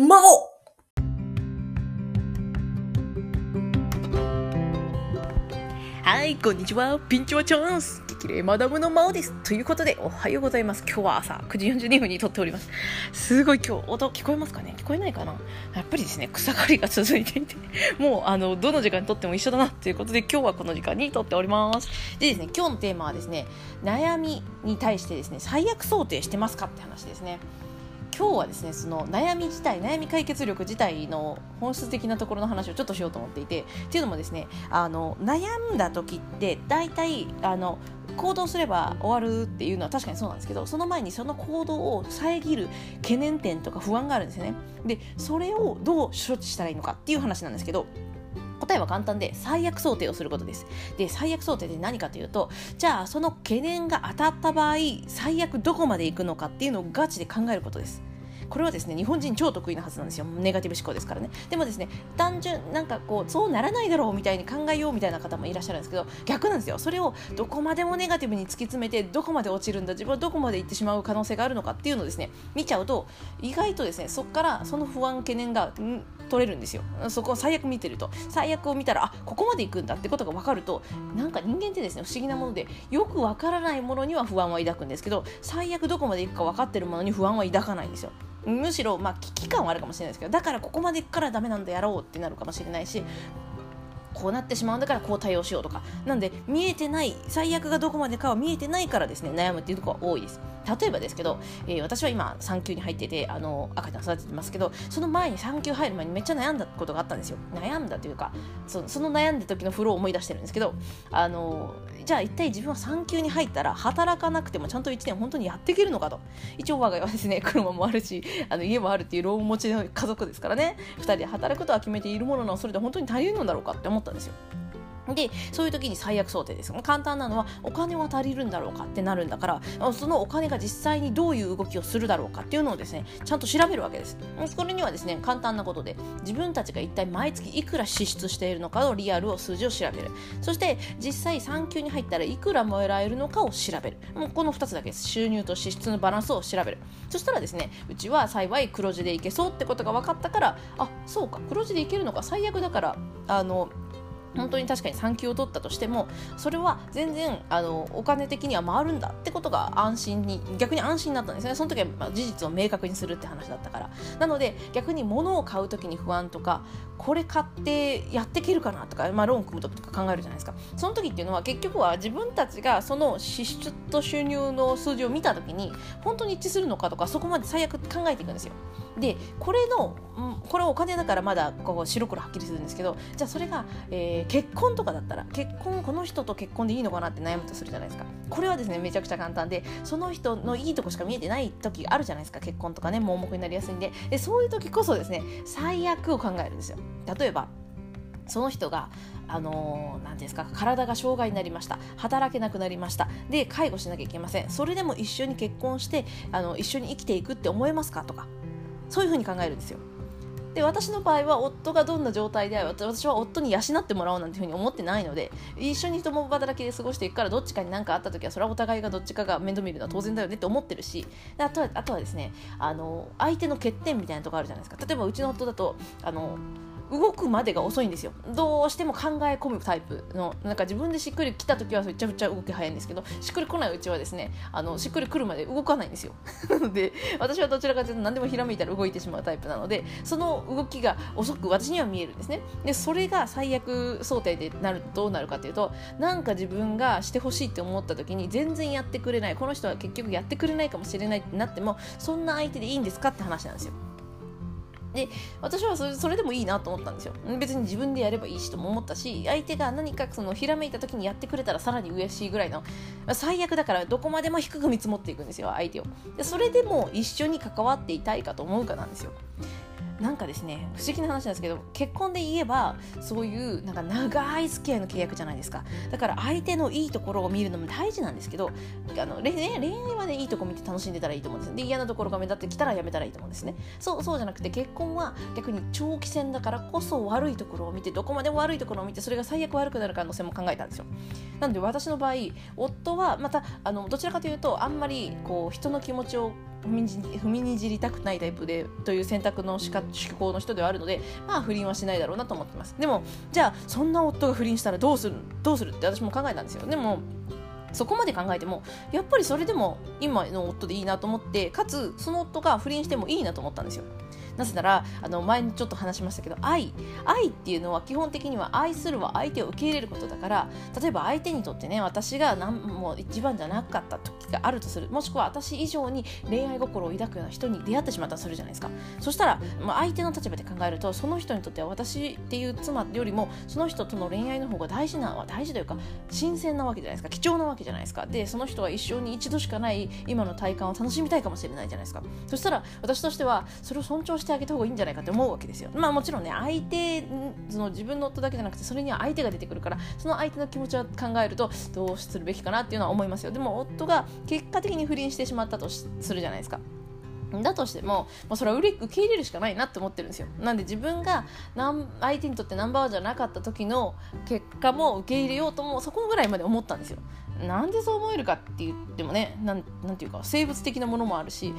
魔王はい、こんにちは。ピンチはチャンス激励マダムの魔王です。ということで、おはようございます。今日は朝9時42分に撮っております。すごい今日、音聞こえますかね？聞こえないかな？やっぱりですね、草刈りが続いていて、もう、あの、どの時間に撮っても一緒だなということで、今日はこの時間に撮っております。でですね、今日のテーマはですね、悩みに対してですね、最悪想定してますかって話ですね。今日はですねその悩み自体悩み解決力自体の本質的なところの話をちょっとしようと思っていてっていうのもですねあの悩んだ時って大体あの行動すれば終わるっていうのは確かにそうなんですけどその前にその行動を遮る懸念点とか不安があるんですよね。でそれをどう処置したらいいのかっていう話なんですけど答えは簡単で最悪想定をすることです。で最悪想定って何かというとじゃあその懸念が当たった場合最悪どこまで行くのかっていうのをガチで考えることです。これはですね日本人超得意なはずなんですよ。ネガティブ思考ですからね。でもですね単純なんかこうそうならないだろうみたいに考えようみたいな方もいらっしゃるんですけど逆なんですよ。それをどこまでもネガティブに突き詰めてどこまで落ちるんだ自分はどこまで行ってしまう可能性があるのかっていうのをですね見ちゃうと意外とですねそこからその不安懸念が取れるんですよ。そこを最悪見てると。最悪を見たらあここまで行くんだってことが分かるとなんか人間ってですね不思議なものでよく分からないものには不安は抱くんですけど最悪どこまで行くか分かってるものに不安は抱かないんですよ。むしろ、まあ、危機感はあるかもしれないですけどだからここまで行くからダメなんだやろうってなるかもしれないしこうなってしまうんだからこう対応しようとか。なんで見えてない最悪がどこまでかは見えてないからですね悩むっていうところが多いです。例えばですけど、えー、私は今産休に入っててあの赤ちゃん育ててますけどその前に産休入る前にめっちゃ悩んだことがあったんですよ。悩んだというかそその悩んだ時の風呂を思い出してるんですけどあのじゃあ一体自分は産休に入ったら働かなくてもちゃんと1年本当にやっていけるのかと。一応我が家はですね 車もあるしあの家もあるっていう老持ちの家族ですからね。2人で働くとは決めているもののそれで本当に足りるのだろうかって思ったんですよ。でそういう時に最悪想定です。簡単なのはお金は足りるんだろうかってなるんだからそのお金が実際にどういう動きをするだろうかっていうのをですねちゃんと調べるわけです。これにはですね簡単なことで自分たちが一体毎月いくら支出しているのかのリアルを数字を調べる。そして実際産休に入ったらいくらもらえるのかを調べる。もうこの2つだけです。収入と支出のバランスを調べる。そしたらですねうちは幸い黒字でいけそうってことが分かったからあそうか黒字でいけるのか最悪だからあの本当に確かに産休を取ったとしてもそれは全然あのお金的には回るんだってことが安心に逆に安心になったんですね。その時は、まあ、事実を明確にするって話だったから。なので逆に物を買う時に不安とかこれ買ってやっていけるかなとか、まあ、ローン組む時とか考えるじゃないですか。その時っていうのは結局は自分たちがその支出と収入の数字を見た時に本当に一致するのかとかそこまで最悪考えていくんですよ。でこれの、これはお金だからまだこう白黒はっきりするんですけどじゃあそれが、えー、結婚とかだったら結婚この人と結婚でいいのかなって悩むとするじゃないですか。これはですねめちゃくちゃ簡単でその人のいいとこしか見えてない時あるじゃないですか結婚とかね盲目になりやすいんで。でそういう時こそですね最悪を考えるんですよ。例えばその人があのー、ですか体が障害になりました。働けなくなりました。で介護しなきゃいけません。それでも一緒に結婚してあの一緒に生きていくって思えますかとか。そういうふうに考えるんですよ。で私の場合は夫がどんな状態であれ私は夫に養ってもらおうなんていうふうに思ってないので一緒に共働きで過ごしていくからどっちかに何かあった時はそれはお互いがどっちかが面倒見るのは当然だよねって思ってるしあとはあとはですねあの相手の欠点みたいなとこあるじゃないですか。例えばうちの夫だとあの動くまでが遅いんですよ。どうしても考え込むタイプのなんか自分でしっくり来た時はめちゃくちゃ動き早いんですけどしっくり来ないうちはですねあのしっくり来るまで動かないんですよ。で私はどちらかというと何でもひらめいたら動いてしまうタイプなのでその動きが遅く私には見えるんですね。でそれが最悪想定でなるどうなるかというとなんか自分がしてほしいって思った時に全然やってくれないこの人は結局やってくれないかもしれないってなってもそんな相手でいいんですかって話なんですよ。で私はそれでもいいなと思ったんですよ。別に自分でやればいいしとも思ったし相手が何かそのひらめいた時にやってくれたらさらに嬉しいぐらいの最悪だからどこまでも低く見積もっていくんですよ相手を。でそれでも一緒に関わっていたいかと思うかなんですよ。なんかですね不思議な話なんですけど結婚で言えばそういうなんか長い付き合いの契約じゃないですか。だから相手のいいところを見るのも大事なんですけどあの恋愛はねいいとこ見て楽しんでたらいいと思うんです。で嫌なところが目立ってきたらやめたらいいと思うんですね。そうそうじゃなくて結婚は逆に長期戦だからこそ悪いところを見てどこまでも悪いところを見てそれが最悪悪くなる可能性も考えたんですよ。なので私の場合夫はまたあのどちらかというとあんまりこう人の気持ちを踏み踏みにじりたくないタイプでという選択の思考の人ではあるのでまあ不倫はしないだろうなと思ってます。でもじゃあそんな夫が不倫したらどうするどうするって私も考えたんですよ。でもそこまで考えてもやっぱりそれでも今の夫でいいなと思ってかつその夫が不倫してもいいなと思ったんですよ。なぜならあの前にちょっと話しましたけど愛愛っていうのは基本的には愛するは相手を受け入れることだから例えば相手にとってね私が何も一番じゃなかった時があるとする。もしくは私以上に恋愛心を抱くような人に出会ってしまったとするじゃないですか。そしたら、まあ、相手の立場で考えるとその人にとっては私っていう妻よりもその人との恋愛の方が大事なは大事というか新鮮なわけじゃないですか。貴重なわけじゃないですか。でその人は一生に一度しかない今の体感を楽しみたいかもしれないじゃないですか。そしたら私としてはそれを尊重してあげた方がいいんじゃないかって思うわけですよ。まあもちろんね相手その自分の夫だけじゃなくてそれには相手が出てくるからその相手の気持ちを考えるとどうするべきかなっていうのは思いますよ。でも夫が結果的に不倫してしまったとするじゃないですか。だとしても、まあ、それは受け入れるしかないなって思ってるんですよ。なんで自分が相手にとってナンバーワンじゃなかった時の結果も受け入れようともそこぐらいまで思ったんですよ。なんでそう思えるかって言ってもねなんなんていうか生物的なものもあるし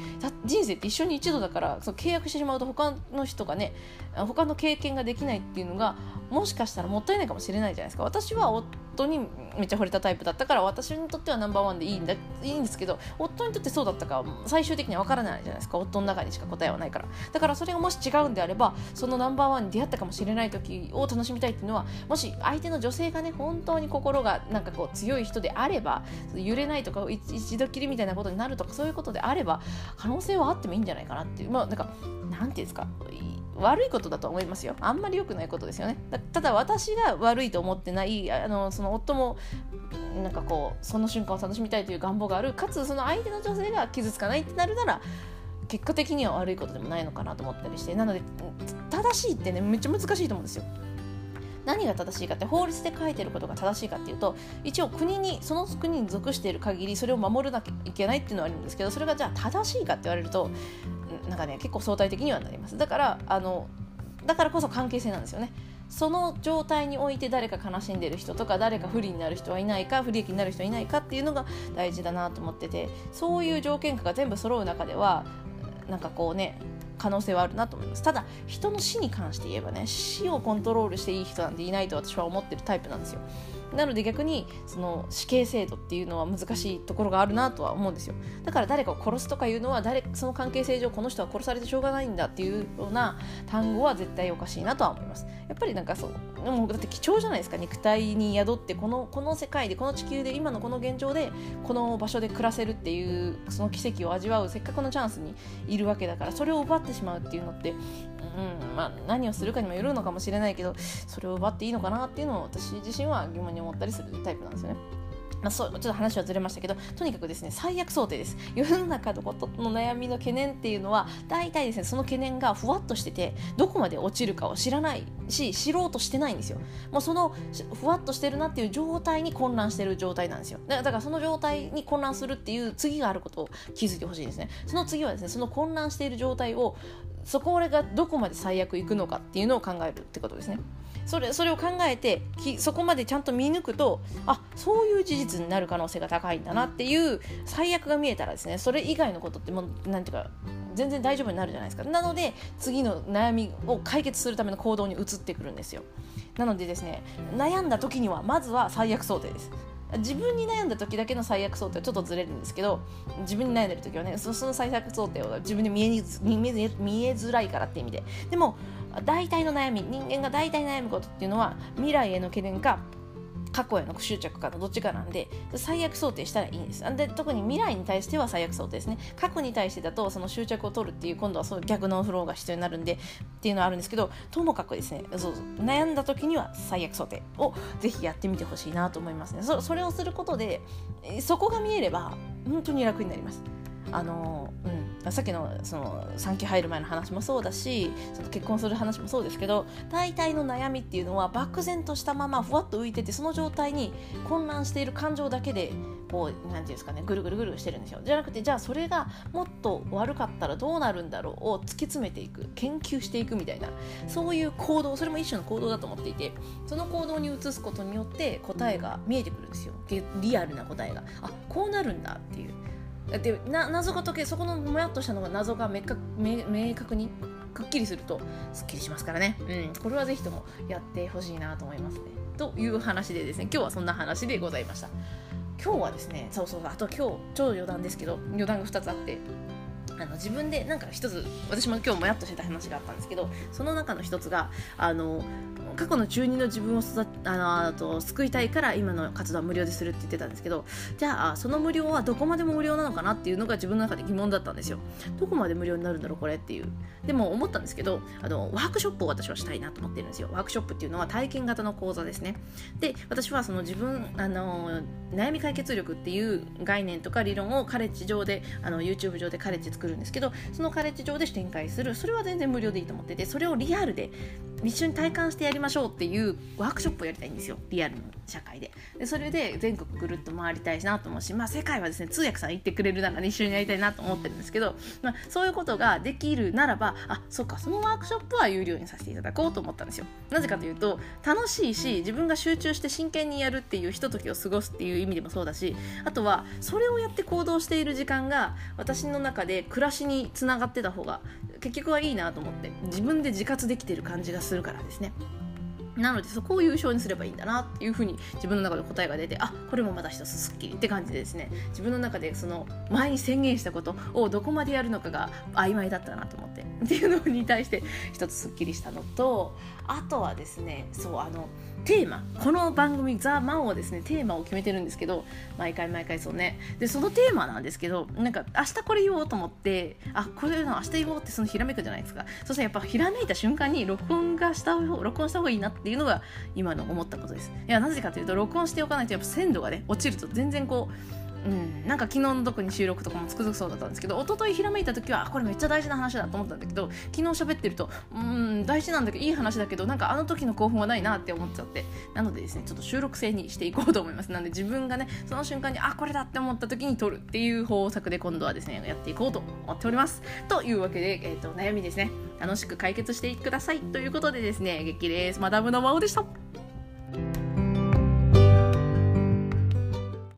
人生って一緒に一度だからそう契約してしまうと他の人がね他の経験ができないっていうのがもしかしたらもったいないかもしれないじゃないですか。私は夫にめっちゃ惚れたタイプだったから私にとってはナンバーワンでいいんだいいんですけど夫にとってそうだったか最終的には分からないじゃないですか。夫の中にしか答えはないから。だからそれがもし違うんであればそのナンバーワンに出会ったかもしれない時を楽しみたいっていうのはもし相手の女性がね本当に心がなんかこう強い人であれば揺れないとか一度きりみたいなことになるとかそういうことであれば可能性はあってもいいんじゃないかなっていう。まあなんかなんていうんですか悪いことだと思いますよ。あんまり良くないことですよね。ただ私が悪いと思ってないあのその夫もなんかこうその瞬間を楽しみたいという願望がある。かつその相手の女性が傷つかないってなるなら結果的には悪いことでもないのかなと思ったりして。なので正しいってねめっちゃ難しいと思うんですよ。何が正しいかって法律で書いてることが正しいかっていうと一応国にその国に属している限りそれを守らなきゃいけないっていうのはあるんですけどそれがじゃあ正しいかって言われるとなんかね結構相対的にはなります。だからあのだからこそ関係性なんですよね。その状態において誰か悲しんでる人とか誰か不利になる人はいないか不利益になる人いないかっていうのが大事だなと思っててそういう条件下が全部揃う中ではなんかこうね可能性はあるなと思います。ただ人の死に関して言えばね死をコントロールしていい人なんていないと私は思ってるタイプなんですよ。なので逆にその死刑制度っていうのは難しいところがあるなとは思うんですよ。だから誰かを殺すとかいうのは誰その関係性上この人は殺されてしょうがないんだっていうような単語は絶対おかしいなとは思います。やっぱりなんかそうでもだって貴重じゃないですか。肉体に宿ってこのこの世界でこの地球で今のこの現状でこの場所で暮らせるっていうその奇跡を味わうせっかくのチャンスにいるわけだからそれを奪ってしまうっていうのってうんまあ、何をするかにもよるのかもしれないけどそれを奪っていいのかなっていうのを私自身は疑問に思ったりするタイプなんですよね。まあ、そうちょっと話はずれましたけどとにかくですね最悪想定です。世の中のことの悩みの懸念っていうのは大体ですねその懸念がふわっとしててどこまで落ちるかを知らないし知ろうとしてないんですよ。もうそのふわっとしてるなっていう状態に混乱してる状態なんですよ。だからその状態に混乱するっていう次があることを気づいてほしいですね。その次はですねその混乱している状態をそこがどこまで最悪いくのかっていうのを考えるってことですね。それそれを考えてそこまでちゃんと見抜くとあそういう事実になる可能性が高いんだなっていう最悪が見えたらですねそれ以外のことってもうなんていうか全然大丈夫になるじゃないですか。なので次の悩みを解決するための行動に移ってくるんですよ。なのでですね悩んだ時にはまずは最悪想定です。自分に悩んだ時だけの最悪想定はちょっとずれるんですけど自分に悩んでる時はねその最悪想定を自分で見えに見え見えづらいからって意味で。でも大体の悩み人間が大体悩むことっていうのは未来への懸念か過去への執着かのどっちかなんで最悪想定したらいいんです。で特に未来に対しては最悪想定ですね。過去に対してだとその執着を取るっていう今度はそう逆のフローが必要になるんでっていうのはあるんですけどともかくですねそう悩んだ時には最悪想定をぜひやってみてほしいなと思いますね。そそれをすることでそこが見えれば本当に楽になります。あのうん。さっきのその産休入る前の話もそうだしその結婚する話もそうですけど大体の悩みっていうのは漠然としたままふわっと浮いててその状態に混乱している感情だけでこう何て言うんですかねぐるぐるぐるしてるんですよ。じゃなくてじゃあそれがもっと悪かったらどうなるんだろうを突き詰めていく研究していくみたいなそういう行動それも一種の行動だと思っていてその行動に移すことによって答えが見えてくるんですよ。リアルな答えが。あこうなるんだっていう。でな謎が解けそこのもやっとしたのが謎が明確明確にくっきりするとすっきりしますからね、うん、これはぜひともやってほしいなと思いますね。という話でですね今日はそんな話でございました。今日はですねそうそうあと今日超余談ですけど余談が2つあってあの自分でなんか一つ私も今日もやっとしてた話があったんですけどその中の一つがあの過去の中二の自分を育あのあと救いたいから今の活動は無料でするって言ってたんですけどじゃあその無料はどこまでも無料なのかなっていうのが自分の中で疑問だったんですよ。どこまで無料になるんだろうこれっていう。でも思ったんですけどあのワークショップを私はしたいなと思ってるんですよ。ワークショップっていうのは体験型の講座ですね。で私はその自分あの悩み解決力っていう概念とか理論をカレッジ上であの YouTube 上でカレッジ作るんですけどそのカレッジ上で展開する。それは全然無料でいいと思っててそれをリアルで一緒に体感してやりましょうっていうワークショップをやりたいんですよ。リアルの社会で。でそれで全国ぐるっと回りたいなと思うし、まあ、世界はですね通訳さん言ってくれるなら、ね、一緒にやりたいなと思ってるんですけど、まあ、そういうことができるならばあそっかそのワークショップは有料にさせていただこうと思ったんですよ。なぜかというと楽しいし自分が集中して真剣にやるっていうひとときを過ごすっていう意味でもそうだしあとはそれをやって行動している時間が私の中で暮らしにつながってた方が結局はいいなと思って自分で自活できてる感じがするからですね。なのでそこを優勝にすればいいんだなっていうふうに自分の中で答えが出てあこれもまた一つすっきりって感じでですね。自分の中でその前に宣言したことをどこまでやるのかが曖昧だったなと思ってっていうのに対して一つすっきりしたのとあとはですねそうあのテーマこの番組「ザ・マン」はですねテーマを決めてるんですけど毎回毎回そうね。でそのテーマなんですけどなんか明日これ言おうと思ってあこれの明日言おうってそのひらめくじゃないですか。そしたらやっぱひらめいた瞬間に録音がした録音した方がいいなっていうのが今の思ったことです。いやなぜかというと録音しておかないとやっぱ鮮度がね落ちると全然こううん、なんか昨日の特に収録とかもつくづくそうだったんですけど一昨日ひらめいた時はこれめっちゃ大事な話だと思ったんだけど昨日喋ってるとうん大事なんだけどいい話だけどなんかあの時の興奮はないなって思っちゃって。なのでですねちょっと収録制にしていこうと思います。なので自分がねその瞬間にあこれだって思った時に撮るっていう方策で今度はですねやっていこうと思っております。というわけで、えーと、悩みですね。楽しく解決していください。ということでですね激励マダムの魔王でした。